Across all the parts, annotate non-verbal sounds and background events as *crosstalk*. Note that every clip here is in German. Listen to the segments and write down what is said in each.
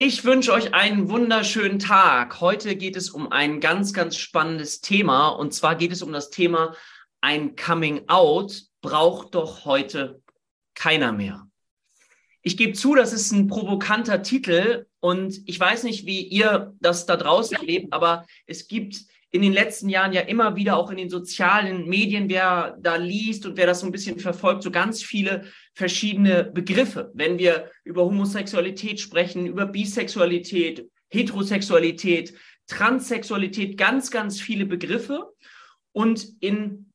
Ich wünsche euch einen wunderschönen Tag. Heute geht es um ein ganz, ganz spannendes Thema. Und zwar geht es um das Thema, ein Coming Out braucht doch heute keiner mehr. Ich gebe zu, das ist ein provokanter Titel und ich weiß nicht, wie ihr das da draußen erlebt, aber es gibt in den letzten Jahren ja immer wieder auch in den sozialen Medien, wer da liest und wer das so ein bisschen verfolgt, so ganz viele verschiedene Begriffe. Wenn wir über Homosexualität sprechen, über Bisexualität, Heterosexualität, Transsexualität, ganz, ganz viele Begriffe. Und in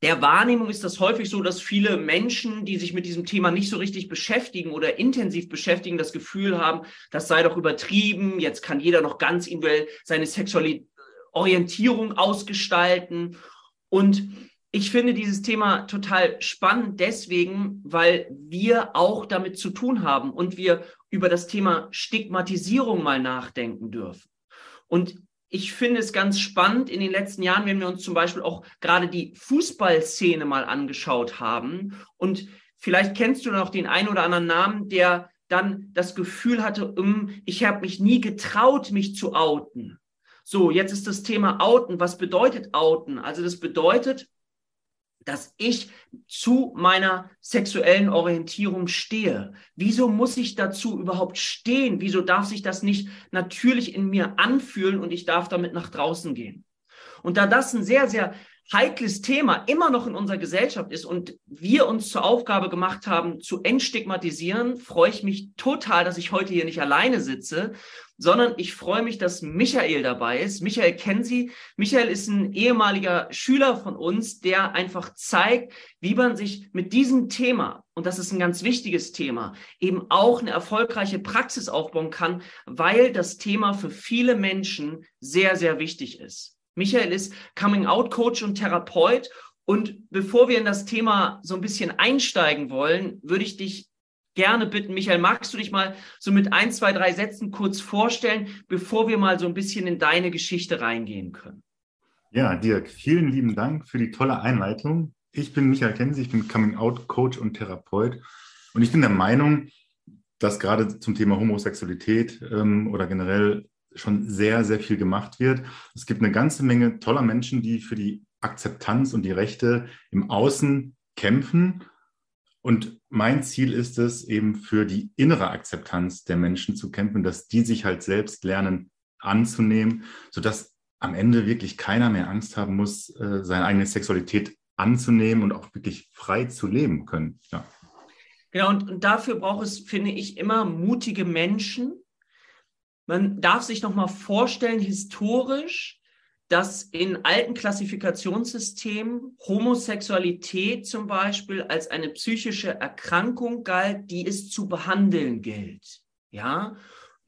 der Wahrnehmung ist das häufig so, dass viele Menschen, die sich mit diesem Thema nicht so richtig beschäftigen oder intensiv beschäftigen, das Gefühl haben, das sei doch übertrieben, jetzt kann jeder noch ganz individuell seine Sexualität Orientierung ausgestalten. Und ich finde dieses Thema total spannend deswegen, weil wir auch damit zu tun haben und wir über das Thema Stigmatisierung mal nachdenken dürfen. Und ich finde es ganz spannend in den letzten Jahren, wenn wir uns zum Beispiel auch gerade die Fußballszene mal angeschaut haben. Und vielleicht kennst du noch den einen oder anderen Namen, der dann das Gefühl hatte, hm, ich habe mich nie getraut, mich zu outen. So, jetzt ist das Thema Outen. Was bedeutet Outen? Also das bedeutet, dass ich zu meiner sexuellen Orientierung stehe. Wieso muss ich dazu überhaupt stehen? Wieso darf sich das nicht natürlich in mir anfühlen und ich darf damit nach draußen gehen? Und da das ein sehr, sehr heikles Thema immer noch in unserer Gesellschaft ist und wir uns zur Aufgabe gemacht haben, zu entstigmatisieren, freue ich mich total, dass ich heute hier nicht alleine sitze, sondern ich freue mich, dass Michael dabei ist. Michael kennen Sie. Michael ist ein ehemaliger Schüler von uns, der einfach zeigt, wie man sich mit diesem Thema, und das ist ein ganz wichtiges Thema, eben auch eine erfolgreiche Praxis aufbauen kann, weil das Thema für viele Menschen sehr, sehr wichtig ist. Michael ist Coming-out-Coach und Therapeut. Und bevor wir in das Thema so ein bisschen einsteigen wollen, würde ich dich gerne bitten, Michael, magst du dich mal so mit ein, zwei, drei Sätzen kurz vorstellen, bevor wir mal so ein bisschen in deine Geschichte reingehen können? Ja, Dirk, vielen lieben Dank für die tolle Einleitung. Ich bin Michael Kensi, ich bin Coming-out-Coach und Therapeut. Und ich bin der Meinung, dass gerade zum Thema Homosexualität ähm, oder generell schon sehr, sehr viel gemacht wird. Es gibt eine ganze Menge toller Menschen, die für die Akzeptanz und die Rechte im Außen kämpfen. Und mein Ziel ist es, eben für die innere Akzeptanz der Menschen zu kämpfen, dass die sich halt selbst lernen anzunehmen, sodass am Ende wirklich keiner mehr Angst haben muss, äh, seine eigene Sexualität anzunehmen und auch wirklich frei zu leben können. Ja. Genau, und, und dafür braucht es, finde ich, immer mutige Menschen, man darf sich noch mal vorstellen, historisch, dass in alten Klassifikationssystemen Homosexualität zum Beispiel als eine psychische Erkrankung galt, die es zu behandeln gilt. Ja.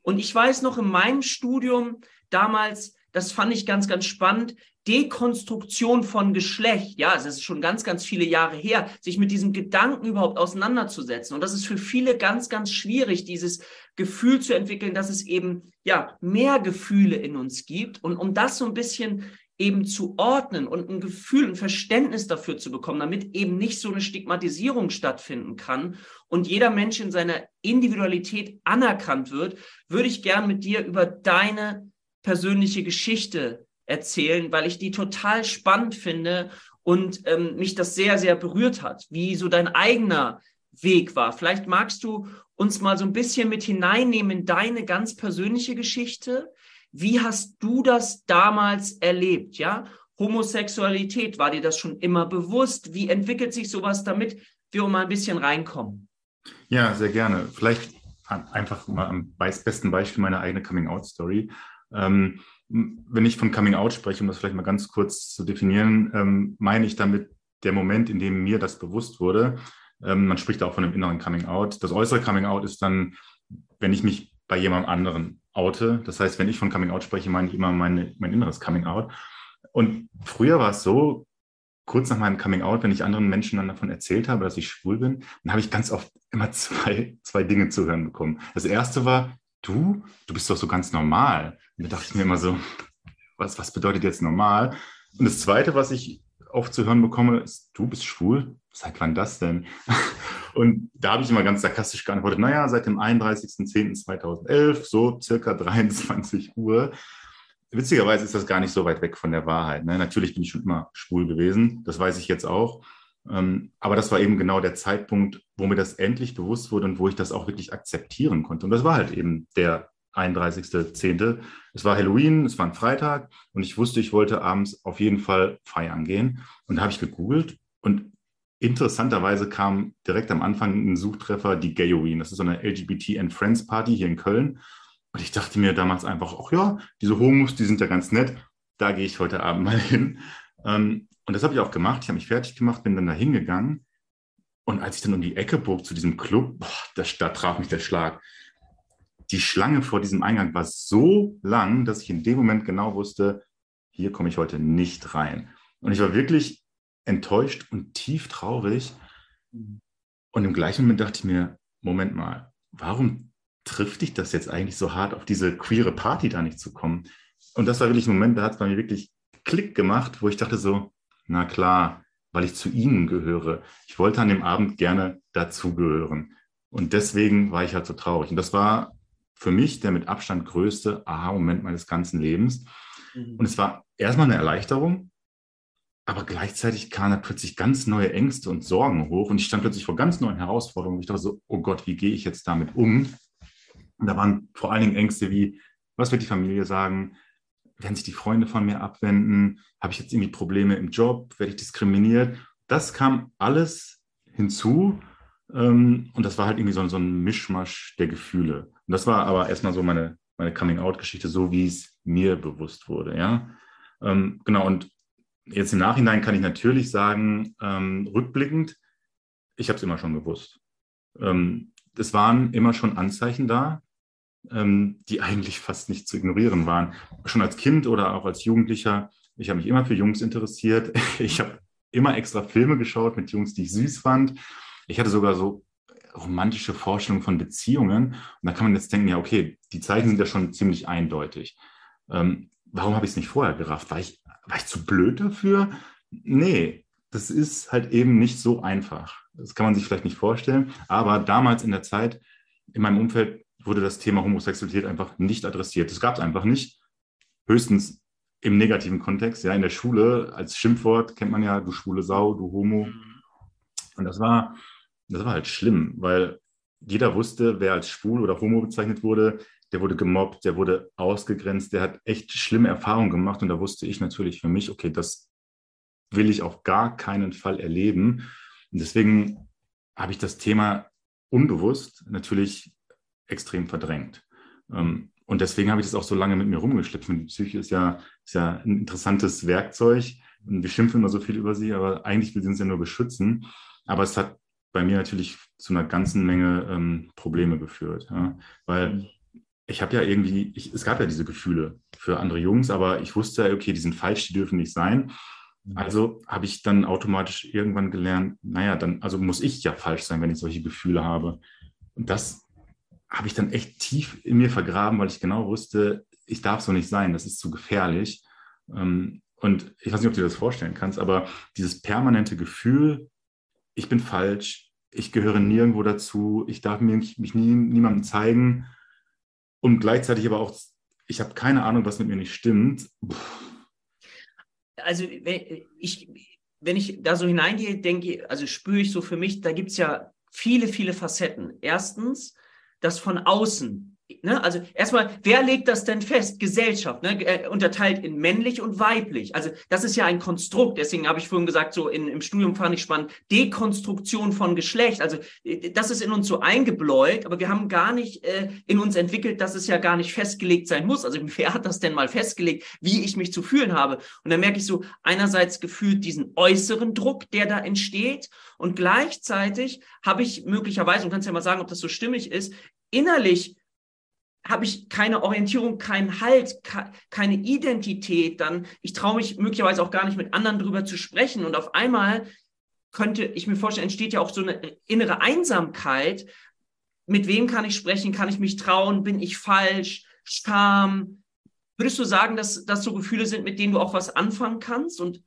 Und ich weiß noch in meinem Studium damals, das fand ich ganz, ganz spannend, Dekonstruktion von Geschlecht, ja, es ist schon ganz, ganz viele Jahre her, sich mit diesem Gedanken überhaupt auseinanderzusetzen. Und das ist für viele ganz, ganz schwierig, dieses Gefühl zu entwickeln, dass es eben, ja, mehr Gefühle in uns gibt. Und um das so ein bisschen eben zu ordnen und ein Gefühl, ein Verständnis dafür zu bekommen, damit eben nicht so eine Stigmatisierung stattfinden kann und jeder Mensch in seiner Individualität anerkannt wird, würde ich gern mit dir über deine persönliche Geschichte erzählen, weil ich die total spannend finde und ähm, mich das sehr, sehr berührt hat, wie so dein eigener Weg war. Vielleicht magst du uns mal so ein bisschen mit hineinnehmen in deine ganz persönliche Geschichte. Wie hast du das damals erlebt? Ja, Homosexualität, war dir das schon immer bewusst? Wie entwickelt sich sowas, damit wir mal ein bisschen reinkommen? Ja, sehr gerne. Vielleicht einfach mal am besten Beispiel meine eigene Coming-out-Story. Ähm, wenn ich von Coming Out spreche, um das vielleicht mal ganz kurz zu definieren, ähm, meine ich damit der Moment, in dem mir das bewusst wurde. Ähm, man spricht auch von einem inneren Coming Out. Das äußere Coming Out ist dann, wenn ich mich bei jemandem anderen oute. Das heißt, wenn ich von Coming Out spreche, meine ich immer meine, mein inneres Coming Out. Und früher war es so, kurz nach meinem Coming Out, wenn ich anderen Menschen dann davon erzählt habe, dass ich schwul bin, dann habe ich ganz oft immer *laughs* zwei, zwei Dinge zu hören bekommen. Das erste war, du, du bist doch so ganz normal. Und da dachte ich mir immer so, was, was bedeutet jetzt normal? Und das Zweite, was ich oft zu hören bekomme, ist, du bist schwul? Seit wann das denn? *laughs* Und da habe ich immer ganz sarkastisch geantwortet, naja, seit dem 31.10.2011, so circa 23 Uhr. Witzigerweise ist das gar nicht so weit weg von der Wahrheit. Ne? Natürlich bin ich schon immer schwul gewesen, das weiß ich jetzt auch. Ähm, aber das war eben genau der Zeitpunkt, wo mir das endlich bewusst wurde und wo ich das auch wirklich akzeptieren konnte. Und das war halt eben der 31.10. Es war Halloween, es war ein Freitag und ich wusste, ich wollte abends auf jeden Fall feiern gehen. Und da habe ich gegoogelt und interessanterweise kam direkt am Anfang ein Suchtreffer die Gayoween. Das ist so eine LGBT and Friends Party hier in Köln. Und ich dachte mir damals einfach, ach ja, diese Homos, die sind ja ganz nett. Da gehe ich heute Abend mal hin. Ähm, und das habe ich auch gemacht. Ich habe mich fertig gemacht, bin dann da hingegangen. Und als ich dann um die Ecke bog zu diesem Club, boah, da, da traf mich der Schlag. Die Schlange vor diesem Eingang war so lang, dass ich in dem Moment genau wusste, hier komme ich heute nicht rein. Und ich war wirklich enttäuscht und tief traurig. Und im gleichen Moment dachte ich mir, Moment mal, warum trifft dich das jetzt eigentlich so hart, auf diese queere Party da nicht zu kommen? Und das war wirklich ein Moment, da hat es bei mir wirklich Klick gemacht, wo ich dachte so, na klar, weil ich zu ihnen gehöre. Ich wollte an dem Abend gerne dazugehören. Und deswegen war ich halt so traurig. Und das war für mich der mit Abstand größte Aha-Moment meines ganzen Lebens. Mhm. Und es war erstmal eine Erleichterung, aber gleichzeitig kamen plötzlich ganz neue Ängste und Sorgen hoch. Und ich stand plötzlich vor ganz neuen Herausforderungen. Ich dachte so, oh Gott, wie gehe ich jetzt damit um? Und da waren vor allen Dingen Ängste wie, was wird die Familie sagen? werden sich die Freunde von mir abwenden? Habe ich jetzt irgendwie Probleme im Job? Werde ich diskriminiert? Das kam alles hinzu. Ähm, und das war halt irgendwie so, so ein Mischmasch der Gefühle. Und das war aber erstmal so meine, meine Coming-out-Geschichte, so wie es mir bewusst wurde. Ja, ähm, genau. Und jetzt im Nachhinein kann ich natürlich sagen, ähm, rückblickend, ich habe es immer schon gewusst. Ähm, es waren immer schon Anzeichen da, ähm, die eigentlich fast nicht zu ignorieren waren. Schon als Kind oder auch als Jugendlicher, ich habe mich immer für Jungs interessiert. *laughs* Ich habe immer extra Filme geschaut mit Jungs, die ich süß fand. Ich hatte sogar so romantische Vorstellungen von Beziehungen. Und da kann man jetzt denken, ja, okay, die Zeichen sind ja schon ziemlich eindeutig. Ähm, warum habe ich es nicht vorher gerafft? War ich, war ich zu blöd dafür? Nee, das ist halt eben nicht so einfach. Das kann man sich vielleicht nicht vorstellen. Aber damals in der Zeit, in meinem Umfeld, wurde das Thema Homosexualität einfach nicht adressiert. Das gab es einfach nicht. Höchstens im negativen Kontext. Ja, in der Schule als Schimpfwort kennt man ja, du schwule Sau, du Homo. Mhm. Und das war, das war halt schlimm, weil jeder wusste, wer als schwul oder homo bezeichnet wurde, der wurde gemobbt, der wurde ausgegrenzt, der hat echt schlimme Erfahrungen gemacht. Und da wusste ich natürlich für mich, okay, das will ich auf gar keinen Fall erleben. Und deswegen habe ich das Thema unbewusst natürlich extrem verdrängt. Ähm, und deswegen habe ich das auch so lange mit mir rumgeschleppt. Die Psyche ist ja, ist ja ein interessantes Werkzeug. Wir schimpfen immer so viel über sie, aber eigentlich will sie uns ja nur beschützen. Aber es hat bei mir natürlich zu einer ganzen Menge ähm, Probleme geführt. Ja? Weil ich habe ja irgendwie, ich, es gab ja diese Gefühle für andere Jungs, aber ich wusste, okay, die sind falsch, die dürfen nicht sein. Also habe ich dann automatisch irgendwann gelernt, naja, dann, also muss ich ja falsch sein, wenn ich solche Gefühle habe. Und das habe ich dann echt tief in mir vergraben, weil ich genau wusste, ich darf so nicht sein, das ist zu gefährlich. Ähm, und ich weiß nicht, ob du dir das vorstellen kannst, aber dieses permanente Gefühl, ich bin falsch, ich gehöre nirgendwo dazu, ich darf mich, mich nie, niemandem zeigen und gleichzeitig aber auch, ich habe keine Ahnung, was mit mir nicht stimmt. Puh. Also ich, wenn ich da so hineingehe, denke, also spüre ich so für mich, da gibt es ja viele, viele Facetten. Erstens, das von außen. Ne? Also erstmal, wer legt das denn fest? Gesellschaft, ne? Äh, unterteilt in männlich und weiblich. Also das ist ja ein Konstrukt. Deswegen habe ich vorhin gesagt, so in, im Studium fand ich spannend, Dekonstruktion von Geschlecht. Also äh, das ist in uns so eingebläut, aber wir haben gar nicht äh, in uns entwickelt, dass es ja gar nicht festgelegt sein muss. Also *laughs* wer hat das denn mal festgelegt, wie ich mich zu fühlen habe? Und dann merke ich so einerseits gefühlt diesen äußeren Druck, der da entsteht und gleichzeitig habe ich möglicherweise, und kannst ja mal sagen, ob das so stimmig ist, innerlich habe ich keine Orientierung, keinen Halt, keine Identität, dann ich traue mich möglicherweise auch gar nicht mit anderen drüber zu sprechen und auf einmal könnte ich mir vorstellen, entsteht ja auch so eine innere Einsamkeit. Mit wem kann ich sprechen? Kann ich mich trauen? Bin ich falsch? Scham? Würdest du sagen, dass das so Gefühle sind, mit denen du auch was anfangen kannst und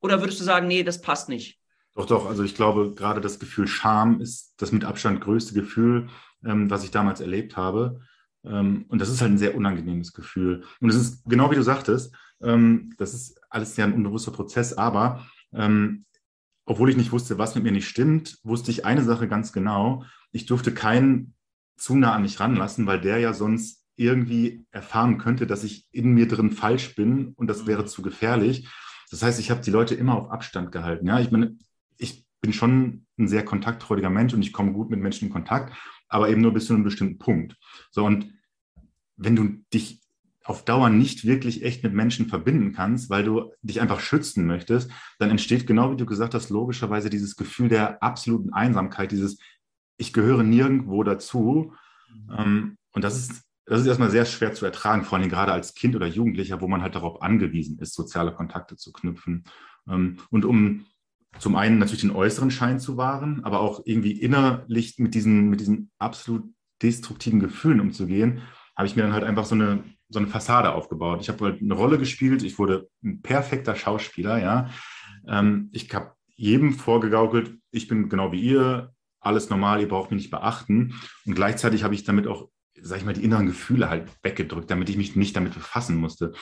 Oder würdest du sagen, nee, das passt nicht? Doch, doch. Also ich glaube, gerade das Gefühl Scham ist das mit Abstand größte Gefühl, ähm, was ich damals erlebt habe. Ähm, und das ist halt ein sehr unangenehmes Gefühl. Und es ist genau wie du sagtest, ähm, das ist alles ja ein unbewusster Prozess, aber ähm, obwohl ich nicht wusste, was mit mir nicht stimmt, wusste ich eine Sache ganz genau. Ich durfte keinen zu nah an mich ranlassen, weil der ja sonst irgendwie erfahren könnte, dass ich in mir drin falsch bin und das wäre mhm. zu gefährlich. Das heißt, ich habe die Leute immer auf Abstand gehalten. Ja, ich meine, ich bin schon ein sehr kontaktfreudiger Mensch und ich komme gut mit Menschen in Kontakt, aber eben nur bis zu einem bestimmten Punkt. So, und wenn du dich auf Dauer nicht wirklich echt mit Menschen verbinden kannst, weil du dich einfach schützen möchtest, dann entsteht genau wie du gesagt hast, logischerweise dieses Gefühl der absoluten Einsamkeit, dieses Ich gehöre nirgendwo dazu. Ähm, und das ist, das ist erstmal sehr schwer zu ertragen, vor allem gerade als Kind oder Jugendlicher, wo man halt darauf angewiesen ist, soziale Kontakte zu knüpfen. Ähm, und um zum einen natürlich den äußeren Schein zu wahren, aber auch irgendwie innerlich mit diesen, mit diesen absolut destruktiven Gefühlen umzugehen, habe ich mir dann halt einfach so eine, so eine Fassade aufgebaut. Ich habe halt eine Rolle gespielt, ich wurde ein perfekter Schauspieler, ja. Ähm, ich habe jedem vorgegaukelt, ich bin genau wie ihr, alles normal, ihr braucht mich nicht beachten. Und gleichzeitig habe ich damit auch, sag ich mal, die inneren Gefühle halt weggedrückt, damit ich mich nicht damit befassen musste.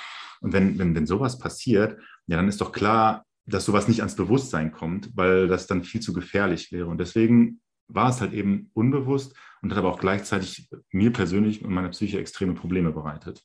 Und wenn, wenn, wenn sowas passiert, ja, dann ist doch klar, dass sowas nicht ans Bewusstsein kommt, weil das dann viel zu gefährlich wäre. Und deswegen war es halt eben unbewusst und hat aber auch gleichzeitig mir persönlich und meiner Psyche extreme Probleme bereitet.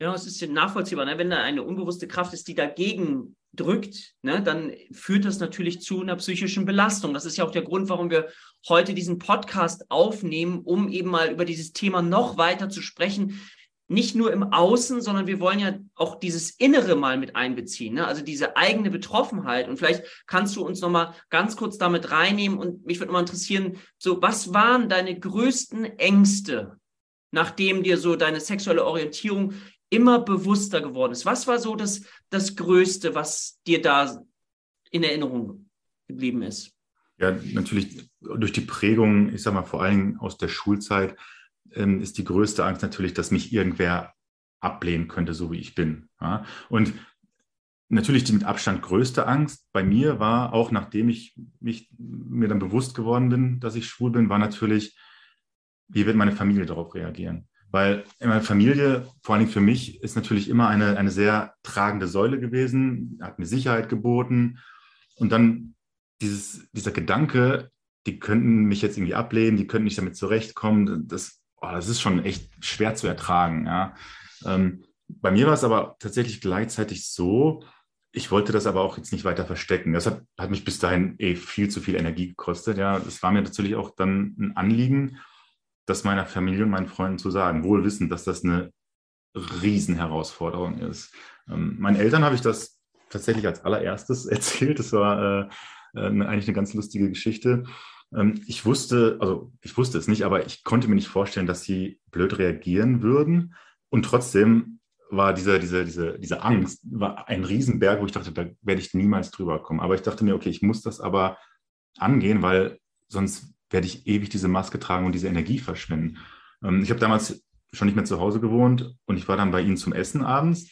Ja, es ist nachvollziehbar. Ne? Wenn da eine unbewusste Kraft ist, die dagegen drückt, ne, dann führt das natürlich zu einer psychischen Belastung. Das ist ja auch der Grund, warum wir heute diesen Podcast aufnehmen, um eben mal über dieses Thema noch weiter zu sprechen, nicht nur im Außen, sondern wir wollen ja auch dieses Innere mal mit einbeziehen, ne? also diese eigene Betroffenheit. Und vielleicht kannst du uns noch mal ganz kurz damit reinnehmen und mich würde mal interessieren, so was waren deine größten Ängste, nachdem dir so deine sexuelle Orientierung immer bewusster geworden ist? Was war so das, das Größte, was dir da in Erinnerung geblieben ist? Ja, natürlich durch die Prägung, ich sag mal vor Dingen aus der Schulzeit, ähm, ist die größte Angst natürlich, dass mich irgendwer ablehnen könnte, so wie ich bin. Ja? Und natürlich die mit Abstand größte Angst bei mir war, auch nachdem ich mich, mir dann bewusst geworden bin, dass ich schwul bin, war natürlich, wie wird meine Familie darauf reagieren? Weil in meiner Familie, vor allem für mich, ist natürlich immer eine, eine sehr tragende Säule gewesen, hat mir Sicherheit geboten. Und dann dieses, dieser Gedanke, die könnten mich jetzt irgendwie ablehnen, die könnten nicht damit zurechtkommen, das oh, das ist schon echt schwer zu ertragen. Ja. Ähm, bei mir war es aber tatsächlich gleichzeitig so, ich wollte das aber auch jetzt nicht weiter verstecken. Das hat, hat mich bis dahin eh viel zu viel Energie gekostet. Ja, es war mir natürlich auch dann ein Anliegen, das meiner Familie und meinen Freunden zu sagen, wohl wissend, dass das eine Riesenherausforderung ist. Ähm, meinen Eltern habe ich das tatsächlich als allererstes *laughs* erzählt. Das war äh, äh, eigentlich eine ganz lustige Geschichte. Ähm, ich wusste, also ich wusste es nicht, aber ich konnte mir nicht vorstellen, dass sie blöd reagieren würden. Und trotzdem war diese, diese, diese, diese Angst war ein Riesenberg, wo ich dachte, da werde ich niemals drüber kommen. Aber ich dachte mir, okay, ich muss das aber angehen, weil sonst werde ich ewig diese Maske tragen und diese Energie verschwenden. Ähm, ich habe damals schon nicht mehr zu Hause gewohnt und ich war dann bei ihnen zum Essen abends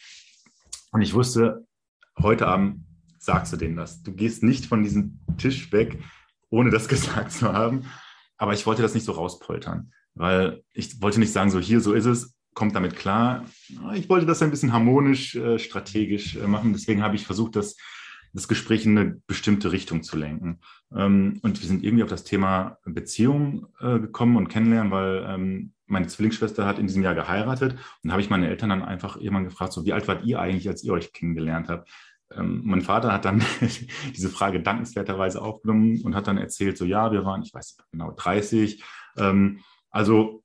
und ich wusste, heute Abend sagst du denen das. Du gehst nicht von diesem Tisch weg, ohne das *laughs* gesagt zu haben. Aber ich wollte das nicht so rauspoltern, weil ich wollte nicht sagen, so hier, so ist es, kommt damit klar. Ich wollte das ein bisschen harmonisch, äh, strategisch äh, machen. Deswegen habe ich versucht, das, das Gespräch in eine bestimmte Richtung zu lenken. Ähm, und wir sind irgendwie auf das Thema Beziehung äh, gekommen und kennenlernen, weil ähm, meine Zwillingsschwester hat in diesem Jahr geheiratet. Und habe ich meine Eltern dann einfach irgendwann gefragt, so wie alt wart ihr eigentlich, als ihr euch kennengelernt habt? Ähm, mein Vater hat dann *laughs* diese Frage dankenswerterweise aufgenommen und hat dann erzählt, so ja, wir waren, ich weiß nicht genau, 30. Ähm, also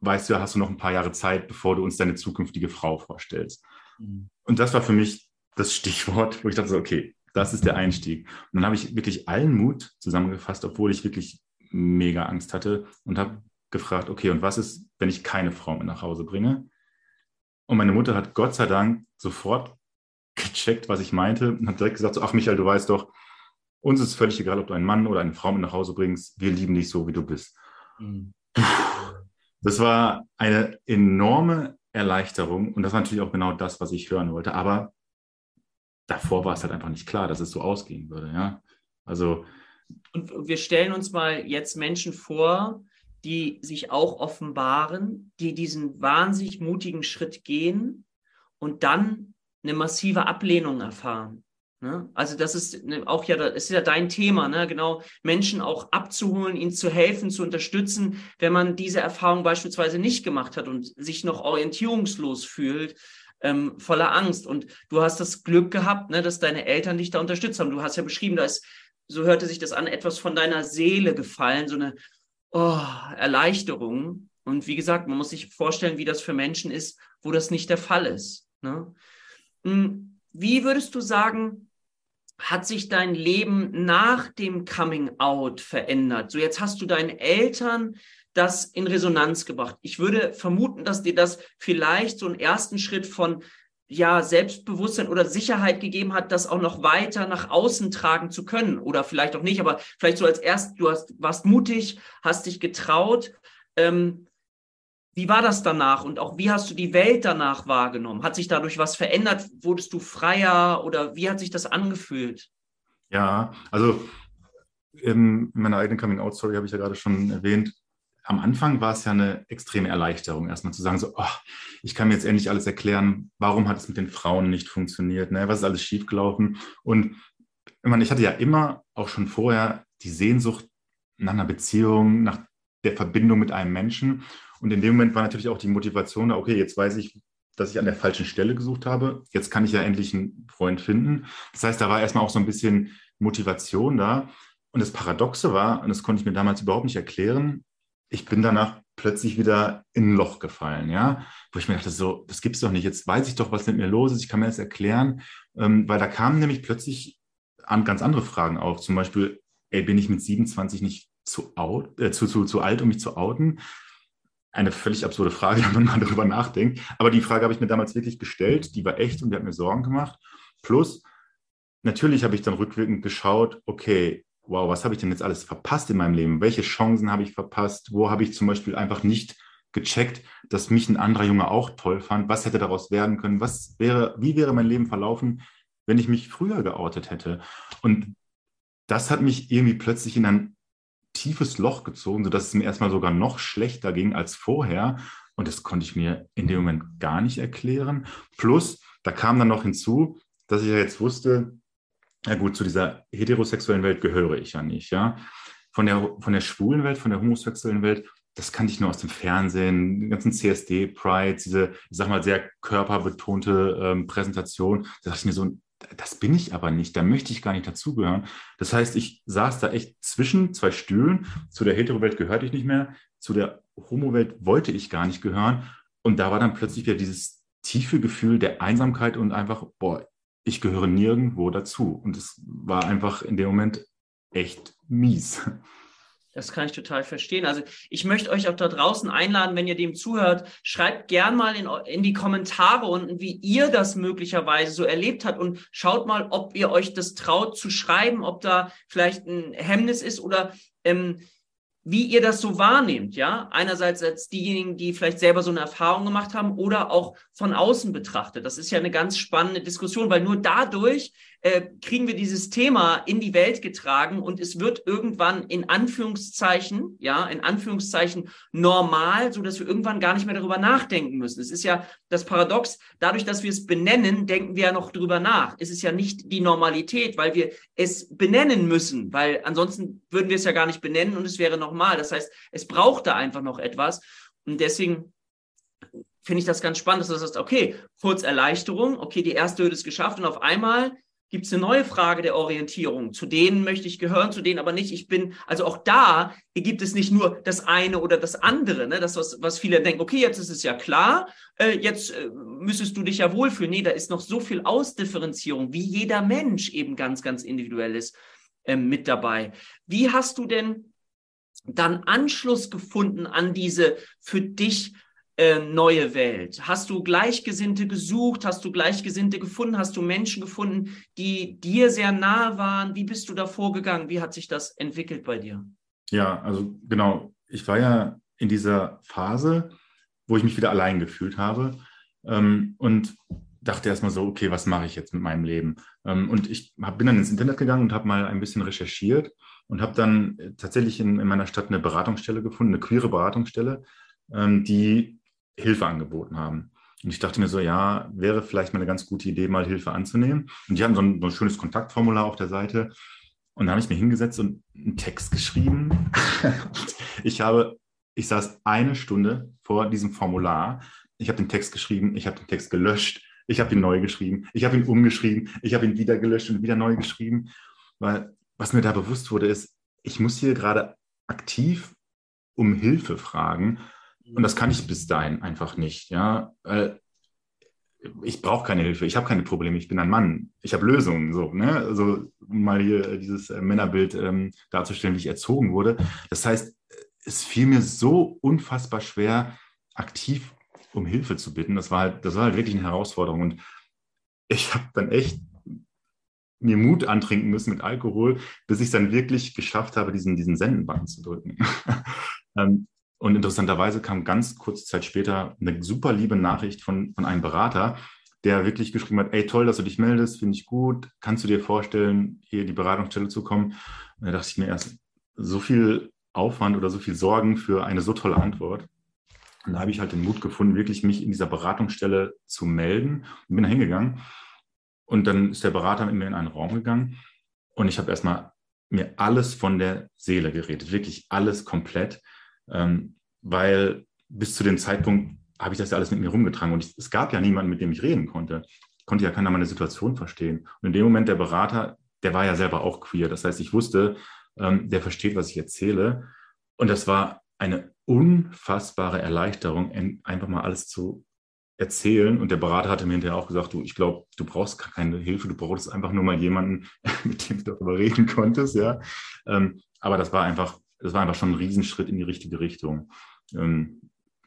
weißt du, hast du noch ein paar Jahre Zeit, bevor du uns deine zukünftige Frau vorstellst. Mhm. Und das war für mich das Stichwort, wo ich dachte, so, okay, das ist der Einstieg. Und dann habe ich wirklich allen Mut zusammengefasst, obwohl ich wirklich mega Angst hatte und habe gefragt, okay, und was ist, wenn ich keine Frau mit nach Hause bringe? Und meine Mutter hat Gott sei Dank sofort gecheckt, was ich meinte und hat direkt gesagt, so, ach Michael, du weißt doch, uns ist völlig egal, ob du einen Mann oder eine Frau mit nach Hause bringst, wir lieben dich so, wie du bist. Mhm. Das war eine enorme Erleichterung und das war natürlich auch genau das, was ich hören wollte. Aber davor war es halt einfach nicht klar, dass es so ausgehen würde. Ja, also. Und wir stellen uns mal jetzt Menschen vor, die sich auch offenbaren, die diesen wahnsinnig mutigen Schritt gehen und dann eine massive Ablehnung erfahren. Ne? Also das ist ne, auch ja, das ist ja dein Thema, ne? genau, Menschen auch abzuholen, ihnen zu helfen, zu unterstützen, wenn man diese Erfahrung beispielsweise nicht gemacht hat und sich noch orientierungslos fühlt, ähm, voller Angst. Und du hast das Glück gehabt, ne, dass deine Eltern dich da unterstützt haben. Du hast ja beschrieben, da ist, so hörte sich das an, etwas von deiner Seele gefallen, so eine oh, Erleichterung. Und wie gesagt, man muss sich vorstellen, wie das für Menschen ist, wo das nicht der Fall ist. Ne? Hm, wie würdest du sagen, hat sich dein Leben nach dem Coming Out verändert? So jetzt hast du deinen Eltern das in Resonanz gebracht. Ich würde vermuten, dass dir das vielleicht so einen ersten Schritt von ja, Selbstbewusstsein oder Sicherheit gegeben hat, das auch noch weiter nach außen tragen zu können. Oder vielleicht auch nicht, aber vielleicht so als erst, du hast, warst mutig, hast dich getraut. Ähm, wie war das danach und auch wie hast du die Welt danach wahrgenommen? Hat sich dadurch was verändert? Wurdest du freier oder wie hat sich das angefühlt? Ja, also in meiner eigenen Coming-out-Story habe ich ja gerade schon erwähnt, am Anfang war es ja eine extreme Erleichterung, erstmal zu sagen, so, oh, ich kann mir jetzt endlich alles erklären, warum hat es mit den Frauen nicht funktioniert, ne? was ist alles schiefgelaufen. Und ich, meine, ich hatte ja immer auch schon vorher die Sehnsucht nach einer Beziehung, nach der Verbindung mit einem Menschen. Und in dem Moment war natürlich auch die Motivation, okay, jetzt weiß ich, dass ich an der falschen Stelle gesucht habe. Jetzt kann ich ja endlich einen Freund finden. Das heißt, da war erstmal auch so ein bisschen Motivation da. Und das Paradoxe war, und das konnte ich mir damals überhaupt nicht erklären, ich bin danach plötzlich wieder in ein Loch gefallen, ja, wo ich mir dachte, so, das gibt's doch nicht. Jetzt weiß ich doch, was mit mir los ist. Ich kann mir das erklären, ähm, weil da kamen nämlich plötzlich an ganz andere Fragen auf. Zum Beispiel, ey, bin ich mit 27 nicht zu, out, äh, zu, zu, zu alt, um mich zu outen? eine völlig absurde Frage, *laughs* wenn man mal darüber nachdenkt. Aber die Frage habe ich mir damals wirklich gestellt. Die war echt und die hat mir Sorgen gemacht. Plus, natürlich habe ich dann rückwirkend geschaut, okay, wow, was habe ich denn jetzt alles verpasst in meinem Leben? Welche Chancen habe ich verpasst? Wo habe ich zum Beispiel einfach nicht gecheckt, dass mich ein anderer Junge auch toll fand? Was hätte daraus werden können? Was wäre, wie wäre mein Leben verlaufen, wenn ich mich früher geoutet hätte? Und das hat mich irgendwie plötzlich in ein tiefes Loch gezogen, sodass es mir erstmal sogar noch schlechter ging als vorher. Und das konnte ich mir in dem Moment gar nicht erklären. Plus, da kam dann noch hinzu, dass ich ja jetzt wusste, ja gut, zu dieser heterosexuellen Welt gehöre ich ja nicht, ja. Von der, von der schwulen Welt, von der homosexuellen Welt, das kannte ich nur aus dem Fernsehen, den ganzen CSD-Pride, diese, ich sag mal, sehr körperbetonte ähm, Präsentation. Da dachte ich mir so, das bin ich aber nicht, da möchte ich gar nicht dazugehören. Das heißt, ich saß da echt zwischen zwei Stühlen. Zu der Hetero-Welt gehörte ich nicht mehr, zu der Homo-Welt wollte ich gar nicht gehören. Und da war dann plötzlich wieder dieses tiefe Gefühl der Einsamkeit und einfach, boah, ich gehöre nirgendwo dazu. Und es war einfach in dem Moment echt mies. Das kann ich total verstehen. Also ich möchte euch auch da draußen einladen, wenn ihr dem zuhört, schreibt gern mal in, in die Kommentare unten, wie ihr das möglicherweise so erlebt habt und schaut mal, ob ihr euch das traut zu schreiben, ob da vielleicht ein Hemmnis ist oder ähm, wie ihr das so wahrnehmt, ja. Einerseits als diejenigen, die vielleicht selber so eine Erfahrung gemacht haben oder auch von außen betrachtet. Das ist ja eine ganz spannende Diskussion, weil nur dadurch äh, kriegen wir dieses Thema in die Welt getragen und es wird irgendwann in Anführungszeichen, ja, in Anführungszeichen normal, so dass wir irgendwann gar nicht mehr darüber nachdenken müssen. Es ist ja das Paradox, dadurch, dass wir es benennen, denken wir ja noch drüber nach. Es ist ja nicht die Normalität, weil wir es benennen müssen, weil ansonsten würden wir es ja gar nicht benennen und es wäre normal. Das heißt, es braucht da einfach noch etwas und deswegen finde ich das ganz spannend, dass du sagst, okay, kurz Erleichterung, okay, die erste Hürde ist geschafft und auf einmal gibt es eine neue Frage der Orientierung. Zu denen möchte ich gehören, zu denen aber nicht. Ich bin, also auch da gibt es nicht nur das eine oder das andere, ne? das, was, was viele denken, okay, jetzt ist es ja klar, äh, jetzt äh, müsstest du dich ja wohlfühlen. Nee, da ist noch so viel Ausdifferenzierung, wie jeder Mensch eben ganz, ganz individuell ist, äh, mit dabei. Wie hast du denn dann Anschluss gefunden an diese für dich äh, neue Welt? Hast du Gleichgesinnte gesucht? Hast du Gleichgesinnte gefunden? Hast du Menschen gefunden, die dir sehr nah waren? Wie bist du da vorgegangen? Wie hat sich das entwickelt bei dir? Ja, also genau. Ich war ja in dieser Phase, wo ich mich wieder allein gefühlt habe. Ähm, und dachte erstmal so, okay, was mache ich jetzt mit meinem Leben? Ähm, und ich hab, bin dann ins Internet gegangen und habe mal ein bisschen recherchiert und habe dann äh, tatsächlich in, in, meiner Stadt eine Beratungsstelle gefunden, eine queere Beratungsstelle, ähm, die Hilfe angeboten haben. Und ich dachte mir so, ja, wäre vielleicht mal eine ganz gute Idee, mal Hilfe anzunehmen. Und die hatten so ein, so ein schönes Kontaktformular auf der Seite. Und da habe ich mir hingesetzt und einen Text geschrieben. *laughs* ich habe, ich saß eine Stunde vor diesem Formular. Ich habe den Text geschrieben, ich habe den Text gelöscht, ich habe ihn neu geschrieben, ich habe ihn umgeschrieben, ich habe ihn wieder gelöscht und wieder neu geschrieben. Weil was mir da bewusst wurde, ist, ich muss hier gerade aktiv um Hilfe fragen. Und das kann ich bis dahin einfach nicht. Ja, ich brauche keine Hilfe, ich habe keine Probleme, ich bin ein Mann, ich habe Lösungen. So, ne? Also um mal hier dieses äh, Männerbild ähm, darzustellen, wie ich erzogen wurde. Das heißt, es fiel mir so unfassbar schwer, aktiv um Hilfe zu bitten. Das war halt, das war halt wirklich eine Herausforderung. Und ich habe dann echt mir Mut antrinken müssen mit Alkohol, bis ich es dann wirklich geschafft habe, diesen, diesen Sendenbutton zu drücken. *laughs* Ähm, und interessanterweise kam ganz kurze Zeit später eine super liebe Nachricht von, von einem Berater, der wirklich geschrieben hat, ey, toll, dass du dich meldest, finde ich gut. Kannst du dir vorstellen, hier die Beratungsstelle zu kommen? Und da dachte ich mir erst, so viel Aufwand oder so viel Sorgen für eine so tolle Antwort. Und da habe ich halt den Mut gefunden, wirklich mich in dieser Beratungsstelle zu melden und bin da hingegangen. Und dann ist der Berater mit mir in einen Raum gegangen und ich habe erstmal mir alles von der Seele geredet, wirklich alles komplett, ähm, weil bis zu dem Zeitpunkt habe ich das ja alles mit mir rumgetragen und ich, es gab ja niemanden, mit dem ich reden konnte. Konnte ja keiner meine Situation verstehen. Und in dem Moment der Berater, der war ja selber auch queer. Das heißt, ich wusste, ähm, der versteht, was ich erzähle. Und das war eine unfassbare Erleichterung, einfach mal alles zu erzählen. Und der Berater hatte mir hinterher auch gesagt, du, ich glaube, du brauchst keine Hilfe, du brauchst einfach nur mal jemanden, *laughs* mit dem du darüber reden konntest, ja. Ähm, aber das war einfach, das war einfach schon ein Riesenschritt in die richtige Richtung.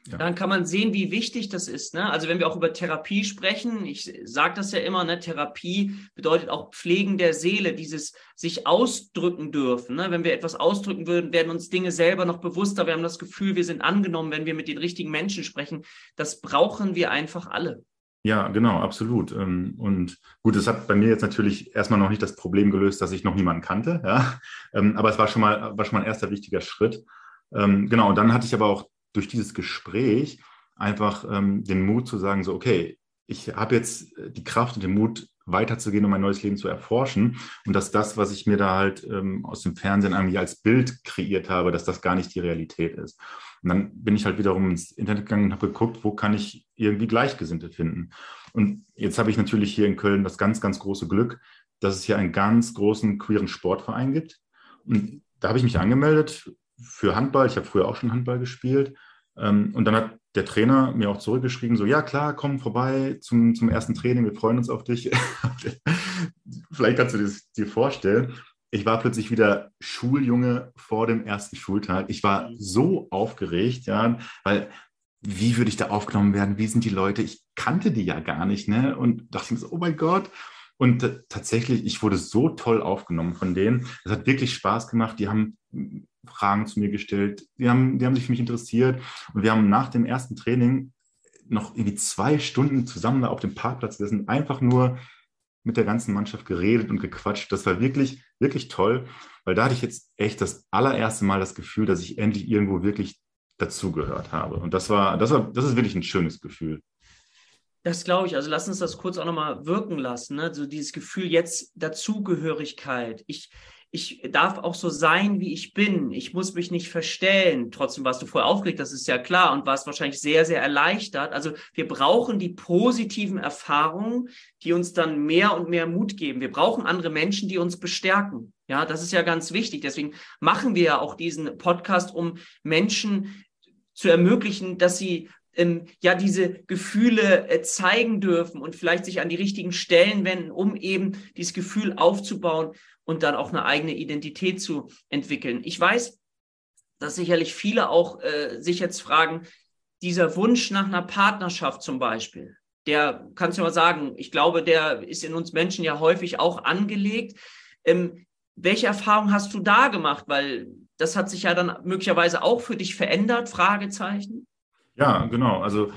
Ja. Dann kann man sehen, wie wichtig das ist. Ne? Also wenn wir auch über Therapie sprechen, ich sage das ja immer, ne? Therapie bedeutet auch Pflegen der Seele, dieses sich ausdrücken dürfen. Ne? Wenn wir etwas ausdrücken würden, werden uns Dinge selber noch bewusster. Wir haben das Gefühl, wir sind angenommen, wenn wir mit den richtigen Menschen sprechen. Das brauchen wir einfach alle. Ja, genau, absolut. Ähm, und gut, es hat bei mir jetzt natürlich erstmal noch nicht das Problem gelöst, dass ich noch niemanden kannte, ja. Ähm, aber es war schon mal, war schon mal ein erster wichtiger Schritt. Ähm, genau, und dann hatte ich aber auch durch dieses Gespräch einfach ähm, den Mut zu sagen, so, okay, ich habe jetzt äh, die Kraft und den Mut, weiterzugehen, um mein neues Leben zu erforschen. Und dass das, was ich mir da halt ähm, aus dem Fernsehen eigentlich als Bild kreiert habe, dass das gar nicht die Realität ist. Und dann bin ich halt wiederum ins Internet gegangen und habe geguckt, wo kann ich irgendwie Gleichgesinnte finden. Und jetzt habe ich natürlich hier in Köln das ganz, ganz große Glück, dass es hier einen ganz großen queeren Sportverein gibt. Und da habe ich mich angemeldet für Handball. Ich habe früher auch schon Handball gespielt und dann hat der Trainer mir auch zurückgeschrieben, so, ja klar, komm vorbei zum, zum ersten Training, wir freuen uns auf dich. *laughs* Vielleicht kannst du das dir vorstellen. Ich war plötzlich wieder Schuljunge vor dem ersten Schultag. Ich war so aufgeregt, ja, weil wie würde ich da aufgenommen werden? Wie sind die Leute? Ich kannte die ja gar nicht, ne? Und dachte mir so, oh mein Gott. Und tatsächlich, ich wurde so toll aufgenommen von denen. Es hat wirklich Spaß gemacht. Die haben Fragen zu mir gestellt. Die haben, die haben sich für mich interessiert. Und wir haben nach dem ersten Training noch irgendwie zwei Stunden zusammen da auf dem Parkplatz gesessen, einfach nur mit der ganzen Mannschaft geredet und gequatscht. Das war wirklich, wirklich toll, weil da hatte ich jetzt echt das allererste Mal das Gefühl, dass ich endlich irgendwo wirklich dazugehört habe. Und das war, das war, das ist wirklich ein schönes Gefühl. Das glaube ich. Also lass uns das kurz auch nochmal wirken lassen. Ne? Also dieses Gefühl jetzt Dazugehörigkeit. Ich, ich darf auch so sein, wie ich bin. Ich muss mich nicht verstellen. Trotzdem warst du vorher aufgeregt, das ist ja klar und warst wahrscheinlich sehr, sehr erleichtert. Also wir brauchen die positiven Erfahrungen, die uns dann mehr und mehr Mut geben. Wir brauchen andere Menschen, die uns bestärken. Ja, das ist ja ganz wichtig. Deswegen machen wir ja auch diesen Podcast, um Menschen zu ermöglichen, dass sie ähm, ja diese Gefühle äh, zeigen dürfen und vielleicht sich an die richtigen Stellen wenden, um eben dieses Gefühl aufzubauen und dann auch eine eigene Identität zu entwickeln. Ich weiß, dass sicherlich viele auch äh, sich jetzt fragen, dieser Wunsch nach einer Partnerschaft zum Beispiel, der kannst du mal sagen, ich glaube, der ist in uns Menschen ja häufig auch angelegt. Ähm, welche Erfahrung hast du da gemacht? Weil das hat sich ja dann möglicherweise auch für dich verändert, Fragezeichen. Ja, genau. Also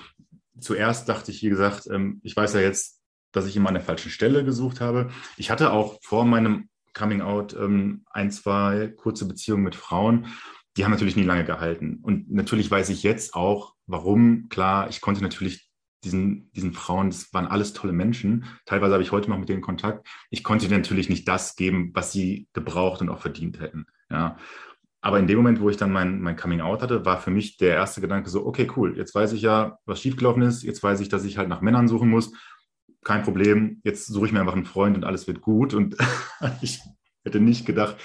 zuerst dachte ich, wie gesagt, ähm, ich weiß ja jetzt, dass ich immer an der falschen Stelle gesucht habe. Ich hatte auch vor meinem Coming Out ähm, ein, zwei kurze Beziehungen mit Frauen. Die haben natürlich nie lange gehalten. Und natürlich weiß ich jetzt auch, warum. Klar, ich konnte natürlich diesen, diesen Frauen, das waren alles tolle Menschen. Teilweise habe ich heute noch mit denen Kontakt. Ich konnte natürlich nicht das geben, was sie gebraucht und auch verdient hätten. Ja. Aber in dem Moment, wo ich dann mein, mein Coming Out hatte, war für mich der erste Gedanke so, okay, cool, jetzt weiß ich ja, was schiefgelaufen ist. Jetzt weiß ich, dass ich halt nach Männern suchen muss. Kein Problem. Jetzt suche ich mir einfach einen Freund und alles wird gut. Und *laughs* ich hätte nicht gedacht,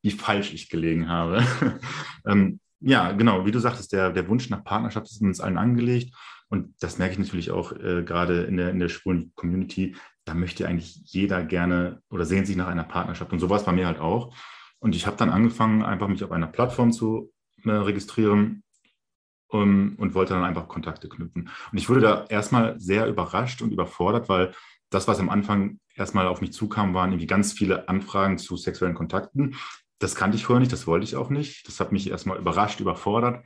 wie falsch ich gelegen habe. *laughs* ähm, ja, genau, wie du sagtest, der, der Wunsch nach Partnerschaft ist uns allen angelegt. Und das merke ich natürlich auch äh, gerade in der, in der schwulen Community. Da möchte eigentlich jeder gerne oder sehnt sich nach einer Partnerschaft. Und sowas bei mir halt auch. Und ich habe dann angefangen, einfach mich auf einer Plattform zu äh, registrieren um, und wollte dann einfach Kontakte knüpfen. Und ich wurde da erstmal sehr überrascht und überfordert, weil das, was am Anfang erstmal auf mich zukam, waren irgendwie ganz viele Anfragen zu sexuellen Kontakten. Das kannte ich vorher nicht, das wollte ich auch nicht. Das hat mich erstmal überrascht, überfordert.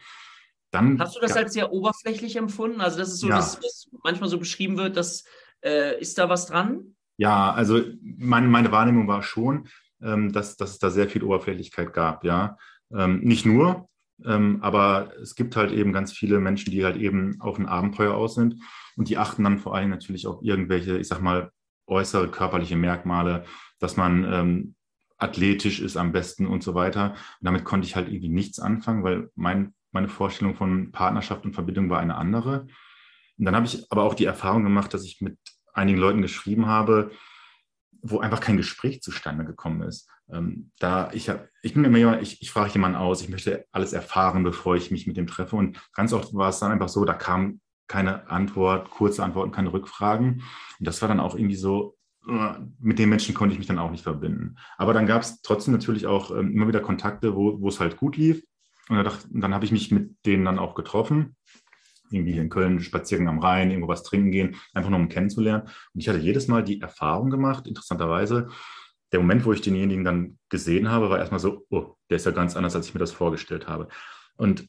Dann, Hast du das als sehr oberflächlich empfunden? Also das ist so, ja. dass das manchmal so beschrieben wird, dass äh, ist da was dran? Ja, also mein, meine Wahrnehmung war schon, ähm, dass, dass es da sehr viel Oberflächlichkeit gab, ja. Ähm, nicht nur, ähm, aber es gibt halt eben ganz viele Menschen, die halt eben auf ein Abenteuer aus sind und die achten dann vor allem natürlich auf irgendwelche, ich sag mal, äußere körperliche Merkmale, dass man ähm, athletisch ist am besten und so weiter. Und damit konnte ich halt irgendwie nichts anfangen, weil mein meine Vorstellung von Partnerschaft und Verbindung war eine andere. Und dann habe ich aber auch die Erfahrung gemacht, dass ich mit einigen Leuten geschrieben habe, wo einfach kein Gespräch zustande gekommen ist. Ähm, da ich, ich bin immer jemand, ich, ich frage jemanden aus, ich möchte alles erfahren, bevor ich mich mit dem treffe. Und ganz oft war es dann einfach so, da kam keine Antwort, kurze Antworten, keine Rückfragen. Und das war dann auch irgendwie so, äh, mit den Menschen konnte ich mich dann auch nicht verbinden. Aber dann gab es trotzdem natürlich auch ähm, immer wieder Kontakte, wo, wo es halt gut lief. Und dann, dann habe ich mich mit denen dann auch getroffen. Irgendwie hier in Köln Spaziergang am Rhein, irgendwo was trinken gehen, einfach nur um kennenzulernen. Und ich hatte jedes Mal die Erfahrung gemacht, interessanterweise, der Moment, wo ich denjenigen dann gesehen habe, war erstmal so, oh, der ist ja ganz anders, als ich mir das vorgestellt habe. Und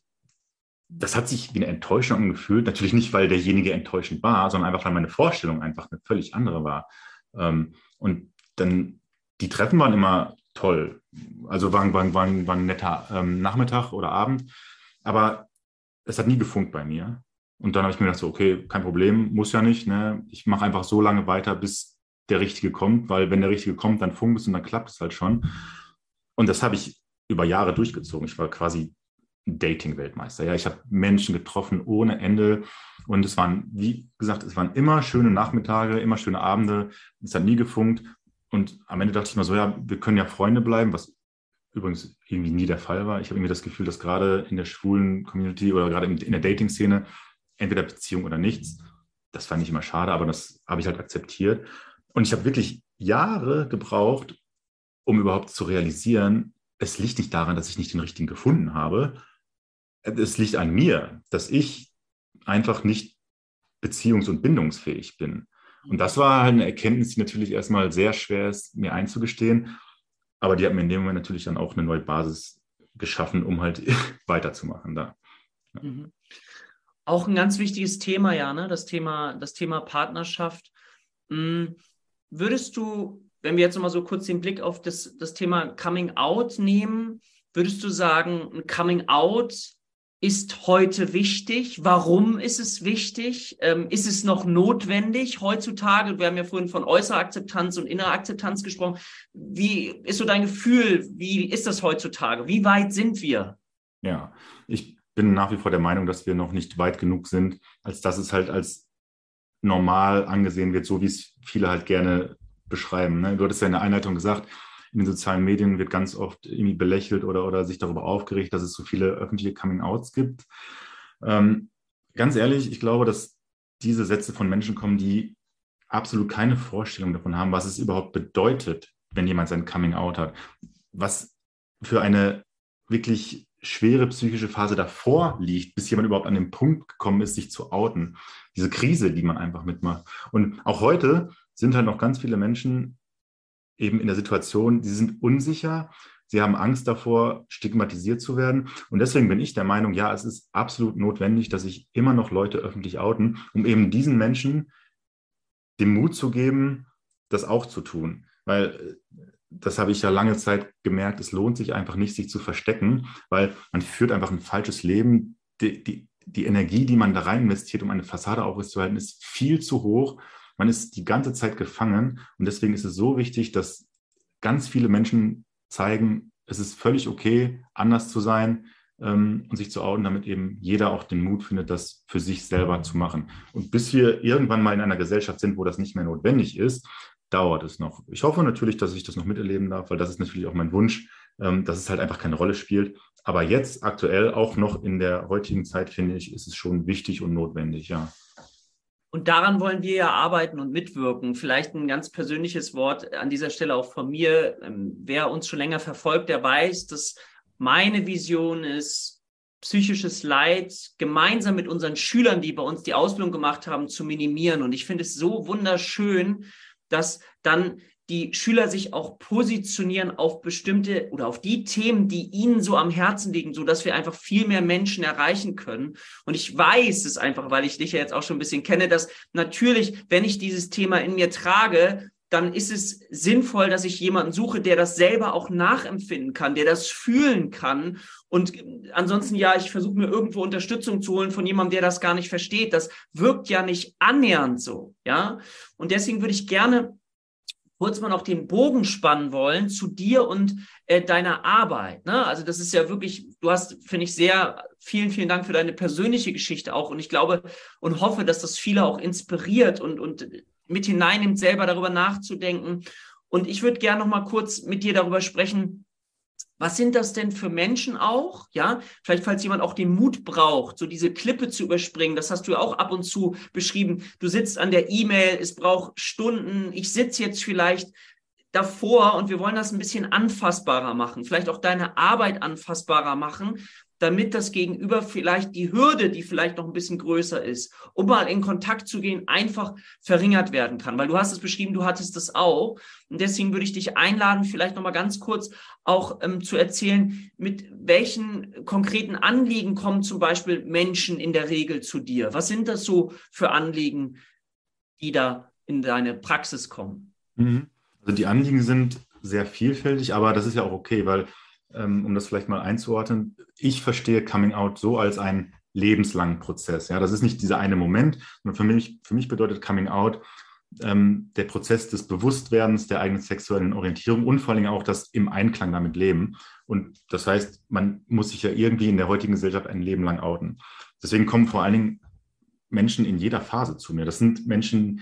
das hat sich wie eine Enttäuschung angefühlt. Natürlich nicht, weil derjenige enttäuschend war, sondern einfach, weil meine Vorstellung einfach eine völlig andere war. Ähm, und dann, die Treffen waren immer toll. Also war, war, war, war ein netter ähm, Nachmittag oder Abend. Aber es hat nie gefunkt bei mir. Und dann habe ich mir gedacht, so, okay, kein Problem, muss ja nicht. Ne? Ich mache einfach so lange weiter, bis der Richtige kommt, weil wenn der Richtige kommt, dann funkt es und dann klappt es halt schon. Und das habe ich über Jahre durchgezogen. Ich war quasi Dating-Weltmeister. Ja, ich habe Menschen getroffen ohne Ende. Und es waren, wie gesagt, es waren immer schöne Nachmittage, immer schöne Abende. Es hat nie gefunkt. Und am Ende dachte ich mir so, ja, wir können ja Freunde bleiben, was übrigens irgendwie nie der Fall war. Ich habe irgendwie das Gefühl, dass gerade in der schwulen Community oder gerade in der Dating-Szene entweder Beziehung oder nichts. Das fand ich immer schade, aber das habe ich halt akzeptiert. Und ich habe wirklich Jahre gebraucht, um überhaupt zu realisieren, es liegt nicht daran, dass ich nicht den richtigen gefunden habe. Es liegt an mir, dass ich einfach nicht beziehungs- und bindungsfähig bin. Und das war halt eine Erkenntnis, die natürlich erstmal sehr schwer ist, mir einzugestehen. Aber die hat mir in dem Moment natürlich dann auch eine neue Basis geschaffen, um halt *laughs* weiterzumachen da. Ja. Mhm. Auch ein ganz wichtiges Thema, ja, ne? das, Thema, das Thema Partnerschaft. Hm, würdest du, wenn wir jetzt nochmal so kurz den Blick auf das, das Thema Coming Out nehmen, würdest du sagen, ein Coming Out ist heute wichtig? Warum ist es wichtig? Ähm, ist es noch notwendig heutzutage? Wir haben ja vorhin von äußerer Akzeptanz und innerer Akzeptanz gesprochen. Wie ist so dein Gefühl? Wie ist das heutzutage? Wie weit sind wir? Ja, ich bin nach wie vor der Meinung, dass wir noch nicht weit genug sind, als dass es halt als normal angesehen wird, so wie es viele halt gerne beschreiben. Ne? Du hattest ja in der Einleitung gesagt, in den sozialen Medien wird ganz oft irgendwie belächelt oder, oder sich darüber aufgeregt, dass es so viele öffentliche Coming-outs gibt. Ähm, ganz ehrlich, ich glaube, dass diese Sätze von Menschen kommen, die absolut keine Vorstellung davon haben, was es überhaupt bedeutet, wenn jemand sein Coming-out hat. Was für eine wirklich schwere psychische Phase davor liegt, bis jemand überhaupt an den Punkt gekommen ist, sich zu outen. Diese Krise, die man einfach mitmacht. Und auch heute sind halt noch ganz viele Menschen eben in der Situation, sie sind unsicher, sie haben Angst davor, stigmatisiert zu werden. Und deswegen bin ich der Meinung, ja, es ist absolut notwendig, dass sich immer noch Leute öffentlich outen, um eben diesen Menschen den Mut zu geben, das auch zu tun. Weil äh, das habe ich ja lange Zeit gemerkt, es lohnt sich einfach nicht, sich zu verstecken, weil man führt einfach ein falsches Leben. Die, die, die Energie, die man da rein investiert, um eine Fassade aufrechtzuerhalten, ist viel zu hoch. Man ist die ganze Zeit gefangen und deswegen ist es so wichtig, dass ganz viele Menschen zeigen, es ist völlig okay, anders zu sein ähm, und sich zu outen, damit eben jeder auch den Mut findet, das für sich selber zu machen. Und bis wir irgendwann mal in einer Gesellschaft sind, wo das nicht mehr notwendig ist, dauert es noch. Ich hoffe natürlich, dass ich das noch miterleben darf, weil das ist natürlich auch mein Wunsch, ähm, dass es halt einfach keine Rolle spielt. Aber jetzt aktuell, auch noch in der heutigen Zeit, finde ich, ist es schon wichtig und notwendig, ja. Und daran wollen wir ja arbeiten und mitwirken. Vielleicht ein ganz persönliches Wort an dieser Stelle auch von mir. Ähm, wer uns schon länger verfolgt, der weiß, dass meine Vision ist, psychisches Leid gemeinsam mit unseren Schülern, die bei uns die Ausbildung gemacht haben, zu minimieren. Und ich finde es so wunderschön, dass dann die Schüler sich auch positionieren auf bestimmte oder auf die Themen, die ihnen so am Herzen liegen, so dass wir einfach viel mehr Menschen erreichen können. Und ich weiß es einfach, weil ich dich ja jetzt auch schon ein bisschen kenne, dass natürlich, wenn ich dieses Thema in mir trage, dann ist es sinnvoll, dass ich jemanden suche, der das selber auch nachempfinden kann, der das fühlen kann. Und ansonsten, ja, ich versuche mir irgendwo Unterstützung zu holen von jemandem, der das gar nicht versteht. Das wirkt ja nicht annähernd so, ja. Und deswegen würde ich gerne kurz mal noch den Bogen spannen wollen zu dir und äh, deiner Arbeit. Ne? Also das ist ja wirklich, du hast, finde ich, sehr vielen, vielen Dank für deine persönliche Geschichte auch. Und ich glaube und hoffe, dass das viele auch inspiriert und, und mit hineinnimmt, selber darüber nachzudenken. Und ich würde gerne noch mal kurz mit dir darüber sprechen, was sind das denn für Menschen auch? Ja, vielleicht falls jemand auch den Mut braucht, so diese Klippe zu überspringen. Das hast du ja auch ab und zu beschrieben. Du sitzt an der E-Mail, es braucht Stunden. Ich sitze jetzt vielleicht davor und wir wollen das ein bisschen anfassbarer machen, vielleicht auch deine Arbeit anfassbarer machen damit das Gegenüber vielleicht die Hürde, die vielleicht noch ein bisschen größer ist, um mal in Kontakt zu gehen, einfach verringert werden kann. Weil du hast es beschrieben, du hattest das auch. Und deswegen würde ich dich einladen, vielleicht noch mal ganz kurz auch ähm, zu erzählen, mit welchen konkreten Anliegen kommen zum Beispiel Menschen in der Regel zu dir? Was sind das so für Anliegen, die da in deine Praxis kommen? Mhm. Also die Anliegen sind sehr vielfältig, aber das ist ja auch okay, weil ähm, um das vielleicht mal einzuordnen, ich verstehe Coming Out so als einen lebenslangen Prozess. Ja, das ist nicht dieser eine Moment, sondern für mich, für mich bedeutet Coming Out ähm, der Prozess des Bewusstwerdens der eigenen sexuellen Orientierung und vor allem auch das im Einklang damit leben. Und das heißt, man muss sich ja irgendwie in der heutigen Gesellschaft ein Leben lang outen. Deswegen kommen vor allen Dingen Menschen in jeder Phase zu mir. Das sind Menschen,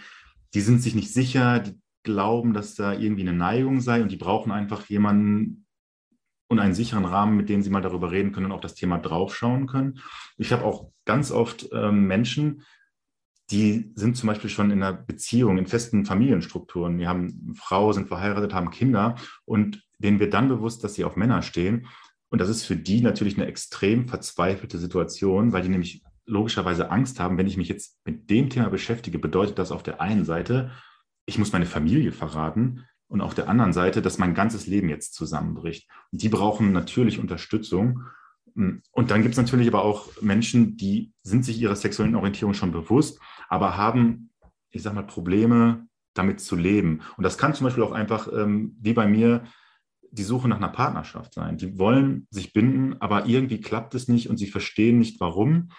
die sind sich nicht sicher, die glauben, dass da irgendwie eine Neigung sei und die brauchen einfach jemanden, und einen sicheren Rahmen, mit dem sie mal darüber reden können und auf das Thema draufschauen können. Ich habe auch ganz oft ähm, Menschen, die sind zum Beispiel schon in einer Beziehung, in festen Familienstrukturen. Die haben eine Frau, sind verheiratet, haben Kinder und denen wird dann bewusst, dass sie auf Männer stehen. Und das ist für die natürlich eine extrem verzweifelte Situation, weil die nämlich logischerweise Angst haben, wenn ich mich jetzt mit dem Thema beschäftige, bedeutet das auf der einen Seite, ich muss meine Familie verraten, und auf der anderen Seite, dass mein ganzes Leben jetzt zusammenbricht. Und die brauchen natürlich Unterstützung. Und dann gibt es natürlich aber auch Menschen, die sind sich ihrer sexuellen Orientierung schon bewusst, aber haben, ich sag mal, Probleme damit zu leben. Und das kann zum Beispiel auch einfach, ähm, wie bei mir, die Suche nach einer Partnerschaft sein. Die wollen sich binden, aber irgendwie klappt es nicht und sie verstehen nicht, warum.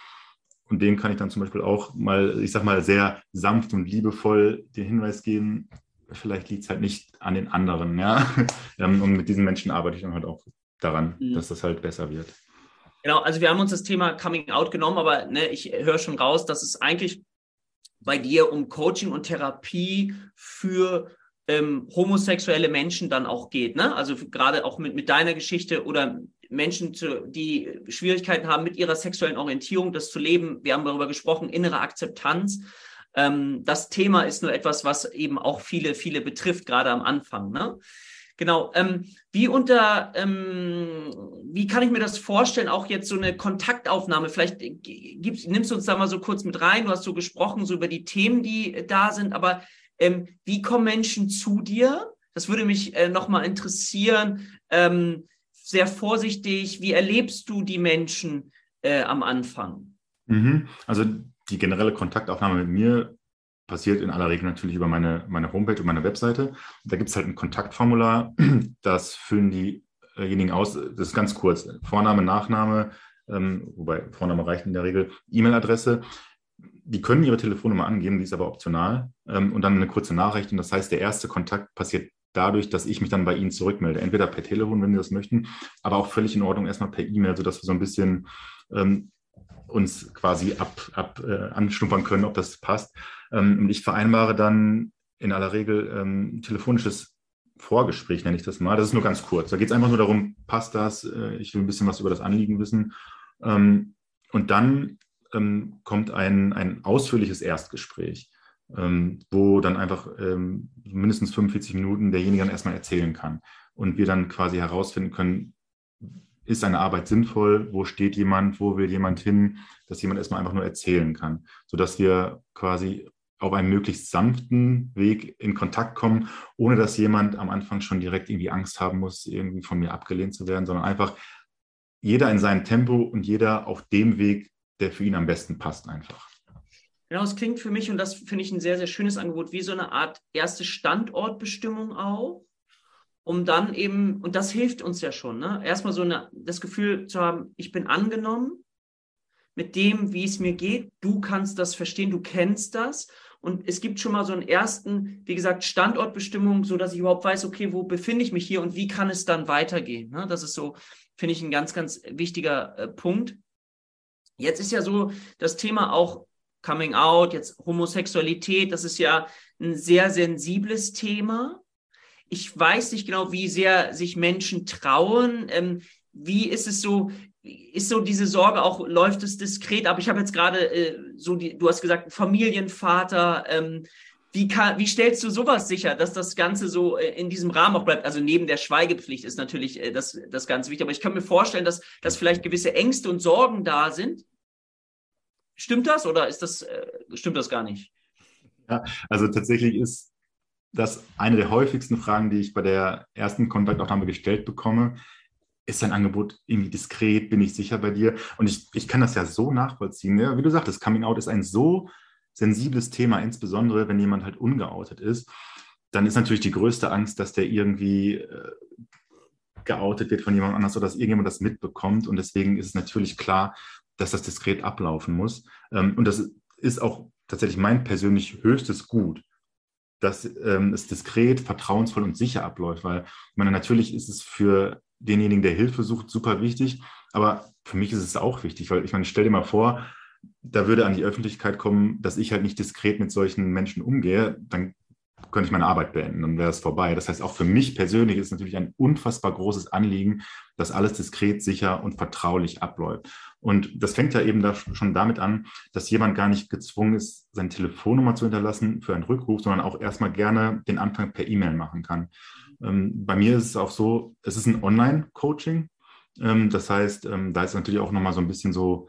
Und denen kann ich dann zum Beispiel auch mal, ich sag mal, sehr sanft und liebevoll den Hinweis geben, vielleicht liegt es halt nicht an den anderen, ja. *laughs* Ähm, und mit diesen Menschen arbeite ich dann halt auch daran, mhm. dass das halt besser wird. Genau, also wir haben uns das Thema Coming Out genommen, aber ne, ich höre schon raus, dass es eigentlich bei dir um Coaching und Therapie für ähm, homosexuelle Menschen dann auch geht. Ne? Also gerade auch mit, mit deiner Geschichte oder Menschen, zu, die Schwierigkeiten haben mit ihrer sexuellen Orientierung, das zu leben. Wir haben darüber gesprochen, innere Akzeptanz. Ähm, das Thema ist nur etwas, was eben auch viele, viele betrifft, gerade am Anfang. Ne? Genau. Ähm, wie unter, ähm, wie kann ich mir das vorstellen? Auch jetzt so eine Kontaktaufnahme. Vielleicht gibst, nimmst du uns da mal so kurz mit rein. Du hast so gesprochen so über die Themen, die da sind. Aber ähm, wie kommen Menschen zu dir? Das würde mich äh, nochmal interessieren. Ähm, sehr vorsichtig. Wie erlebst du die Menschen äh, am Anfang? Mhm. Also die generelle Kontaktaufnahme mit mir passiert in aller Regel natürlich über meine, meine Homepage und meine Webseite. Da gibt es halt ein Kontaktformular, *clears throat* das füllen diejenigen aus, das ist ganz kurz, Vorname, Nachname, ähm, wobei Vorname reicht in der Regel, E-Mail-Adresse. Die können ihre Telefonnummer angeben, die ist aber optional ähm, und dann eine kurze Nachricht. Und das heißt, der erste Kontakt passiert dadurch, dass ich mich dann bei Ihnen zurückmelde. Entweder per Telefon, wenn Sie das möchten, aber auch völlig in Ordnung erstmal per E-Mail, sodass wir so ein bisschen ähm, uns quasi ab, ab äh, anschnuppern können, ob das passt. Ähm, und ich vereinbare dann in aller Regel ähm, telefonisches Vorgespräch, nenne ich das mal. Das ist nur ganz kurz. Da geht es einfach nur darum, passt das? Äh, ich will ein bisschen was über das Anliegen wissen. Ähm, und dann ähm, kommt ein, ein ausführliches Erstgespräch, ähm, wo dann einfach ähm, mindestens 45 Minuten derjenige dann erstmal erzählen kann. Und wir dann quasi herausfinden können, ist eine Arbeit sinnvoll, wo steht jemand, wo will jemand hin, dass jemand erstmal einfach nur erzählen kann, sodass wir quasi auf einem möglichst sanften Weg in Kontakt kommen, ohne dass jemand am Anfang schon direkt irgendwie Angst haben muss, irgendwie von mir abgelehnt zu werden, sondern einfach jeder in seinem Tempo und jeder auf dem Weg, der für ihn am besten passt, einfach. Genau, es klingt für mich, und das finde ich ein sehr, sehr schönes Angebot, wie so eine Art erste Standortbestimmung auch um dann eben, und das hilft uns ja schon, ne? erstmal so eine, das Gefühl zu haben, ich bin angenommen mit dem, wie es mir geht, du kannst das verstehen, du kennst das. Und es gibt schon mal so einen ersten, wie gesagt, Standortbestimmung, so dass ich überhaupt weiß, okay, wo befinde ich mich hier und wie kann es dann weitergehen? Ne? Das ist so, finde ich, ein ganz, ganz wichtiger äh, Punkt. Jetzt ist ja so das Thema auch Coming Out, jetzt Homosexualität, das ist ja ein sehr sensibles Thema ich weiß nicht genau, wie sehr sich Menschen trauen. Ähm, wie ist es so? Ist so diese Sorge auch, läuft es diskret? Aber ich habe jetzt gerade äh, so, die, du hast gesagt, Familienvater. Ähm, wie, kann, wie stellst du sowas sicher, dass das Ganze so äh, in diesem Rahmen auch bleibt? Also neben der Schweigepflicht ist natürlich äh, das, das ganz wichtig. Aber ich kann mir vorstellen, dass, dass vielleicht gewisse Ängste und Sorgen da sind. Stimmt das oder ist das, äh, stimmt das gar nicht? Ja, also tatsächlich ist dass eine der häufigsten Fragen, die ich bei der ersten Kontaktaufnahme gestellt bekomme, ist dein Angebot irgendwie diskret? Bin ich sicher bei dir? Und ich, ich kann das ja so nachvollziehen. Ja, wie du sagtest, Coming Out ist ein so sensibles Thema, insbesondere wenn jemand halt ungeoutet ist. Dann ist natürlich die größte Angst, dass der irgendwie äh, geoutet wird von jemand anders oder dass irgendjemand das mitbekommt. Und deswegen ist es natürlich klar, dass das diskret ablaufen muss. Ähm, und das ist auch tatsächlich mein persönlich höchstes Gut dass ähm, es diskret, vertrauensvoll und sicher abläuft. Weil ich meine, natürlich ist es für denjenigen, der Hilfe sucht, super wichtig, aber für mich ist es auch wichtig, weil ich meine, stell dir mal vor, da würde an die Öffentlichkeit kommen, dass ich halt nicht diskret mit solchen Menschen umgehe, dann könnte ich meine Arbeit beenden, dann wäre es vorbei. Das heißt, auch für mich persönlich ist natürlich ein unfassbar großes Anliegen, dass alles diskret, sicher und vertraulich abläuft. Und das fängt ja eben da schon damit an, dass jemand gar nicht gezwungen ist, seine Telefonnummer zu hinterlassen für einen Rückruf, sondern auch erstmal gerne den Anfang per E-Mail machen kann. Ähm, bei mir ist es auch so, es ist ein Online-Coaching. Ähm, das heißt, ähm, da ist natürlich auch nochmal so ein bisschen so,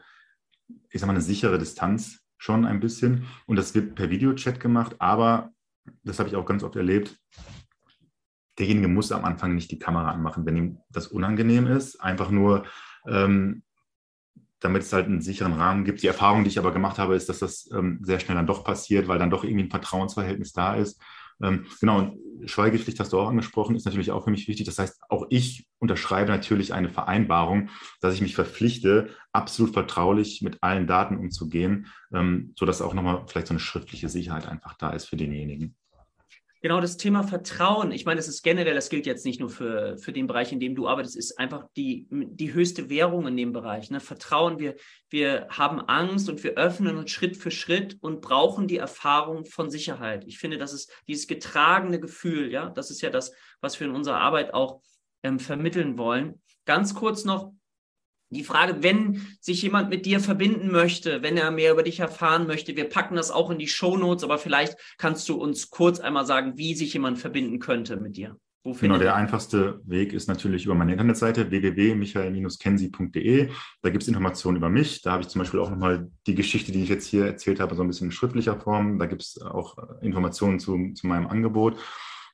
ich sag mal, eine sichere Distanz schon ein bisschen. Und das wird per Videochat gemacht, aber das habe ich auch ganz oft erlebt, derjenige muss am Anfang nicht die Kamera anmachen, wenn ihm das unangenehm ist. Einfach nur, ähm, damit es halt einen sicheren Rahmen gibt. Die Erfahrung, die ich aber gemacht habe, ist, dass das ähm, sehr schnell dann doch passiert, weil dann doch irgendwie ein Vertrauensverhältnis da ist. Ähm, genau, und Schweigepflicht hast du auch angesprochen, ist natürlich auch für mich wichtig. Das heißt, auch ich unterschreibe natürlich eine Vereinbarung, dass ich mich verpflichte, absolut vertraulich mit allen Daten umzugehen, ähm, sodass auch nochmal vielleicht so eine schriftliche Sicherheit einfach da ist für denjenigen. Genau, das Thema Vertrauen, ich meine, das ist generell, das gilt jetzt nicht nur für, für den Bereich, in dem du arbeitest, ist einfach die, die höchste Währung in dem Bereich. Ne? Vertrauen, wir, wir haben Angst und wir öffnen uns Schritt für Schritt und brauchen die Erfahrung von Sicherheit. Ich finde, das ist dieses getragene Gefühl, ja, das ist ja das, was wir in unserer Arbeit auch ähm, vermitteln wollen. Ganz kurz noch, die Frage, wenn sich jemand mit dir verbinden möchte, wenn er mehr über dich erfahren möchte, wir packen das auch in die Show Notes, aber vielleicht kannst du uns kurz einmal sagen, wie sich jemand verbinden könnte mit dir. Genau, der einfachste Weg ist natürlich über meine Internetseite www.michael-kensi.de. Da gibt es Informationen über mich. Da habe ich zum Beispiel auch nochmal die Geschichte, die ich jetzt hier erzählt habe, so ein bisschen in schriftlicher Form. Da gibt es auch Informationen zu, zu meinem Angebot.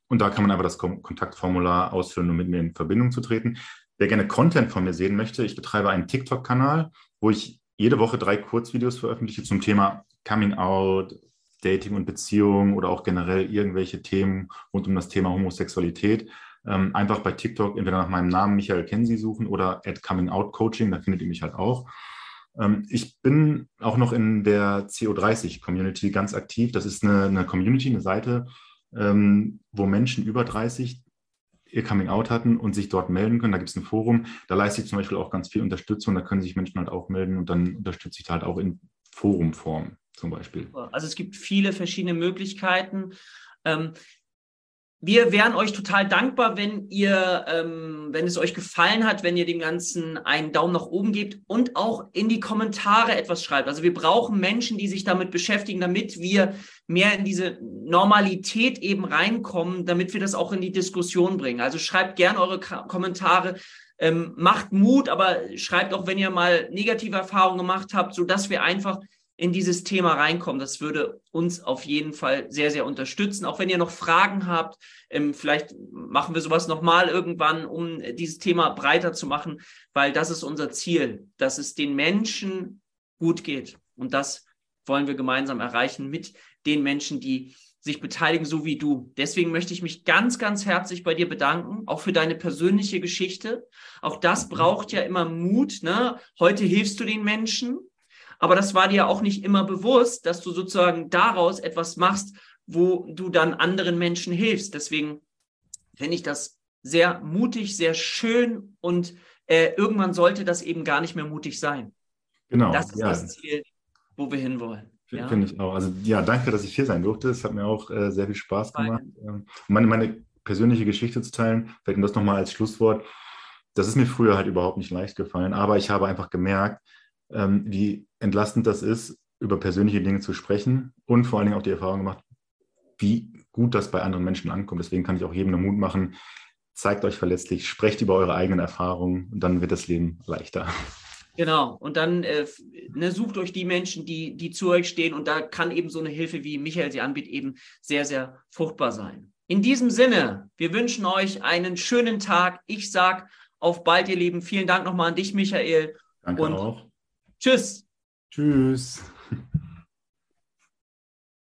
Und da kann man einfach das Kontaktformular ausfüllen, um mit mir in Verbindung zu treten. Wer gerne Content von mir sehen möchte, ich betreibe einen TikTok-Kanal, wo ich jede Woche drei Kurzvideos veröffentliche zum Thema Coming Out, Dating und Beziehung oder auch generell irgendwelche Themen rund um das Thema Homosexualität, ähm, einfach bei TikTok entweder nach meinem Namen Michael Kensi suchen oder at Coming Out Coaching, da findet ihr mich halt auch. Ähm, ich bin auch noch in der CO30 Community ganz aktiv. Das ist eine, eine Community, eine Seite, ähm, wo Menschen über 30 ihr Coming Out hatten und sich dort melden können. Da gibt es ein Forum, da leiste ich zum Beispiel auch ganz viel Unterstützung. Da können sich Menschen halt auch melden und dann unterstütze ich halt auch in Forumform zum Beispiel. Also es gibt viele verschiedene Möglichkeiten. Ähm, wir wären euch total dankbar, wenn ihr, ähm, wenn es euch gefallen hat, wenn ihr dem Ganzen einen Daumen nach oben gebt und auch in die Kommentare etwas schreibt. Also wir brauchen Menschen, die sich damit beschäftigen, damit wir mehr in diese Normalität eben reinkommen, damit wir das auch in die Diskussion bringen. Also schreibt gern eure Kommentare, ähm, macht Mut, aber schreibt auch, wenn ihr mal negative Erfahrungen gemacht habt, so dass wir einfach in dieses Thema reinkommen. Das würde uns auf jeden Fall sehr, sehr unterstützen. Auch wenn ihr noch Fragen habt, ähm, vielleicht machen wir sowas nochmal irgendwann, um dieses Thema breiter zu machen, weil das ist unser Ziel, dass es den Menschen gut geht. Und das wollen wir gemeinsam erreichen mit den Menschen, die sich beteiligen, so wie du. Deswegen möchte ich mich ganz, ganz herzlich bei dir bedanken, auch für deine persönliche Geschichte. Auch das braucht ja immer Mut. Ne? Heute hilfst du den Menschen, aber das war dir auch nicht immer bewusst, dass du sozusagen daraus etwas machst, wo du dann anderen Menschen hilfst. Deswegen finde ich das sehr mutig, sehr schön und äh, irgendwann sollte das eben gar nicht mehr mutig sein. Genau. Das ist ja. das Ziel, wo wir hinwollen. Ja. Finde ich auch. Also ja, danke, dass ich hier sein durfte. Es hat mir auch äh, sehr viel Spaß gemacht. Ähm, meine, meine persönliche Geschichte zu teilen, vielleicht um das nochmal als Schlusswort. Das ist mir früher halt überhaupt nicht leicht gefallen, aber ich habe einfach gemerkt, ähm, wie entlastend das ist, über persönliche Dinge zu sprechen und vor allen Dingen auch die Erfahrung gemacht, wie gut das bei anderen Menschen ankommt. Deswegen kann ich auch jedem den Mut machen, zeigt euch verletzlich, sprecht über eure eigenen Erfahrungen und dann wird das Leben leichter. Genau, und dann äh, ne, sucht euch die Menschen, die, die zu euch stehen und da kann eben so eine Hilfe, wie Michael sie anbietet, eben sehr, sehr fruchtbar sein. In diesem Sinne, wir wünschen euch einen schönen Tag. Ich sage auf bald, ihr Lieben. Vielen Dank nochmal an dich, Michael. Danke und auch. Tschüss. Tschüss.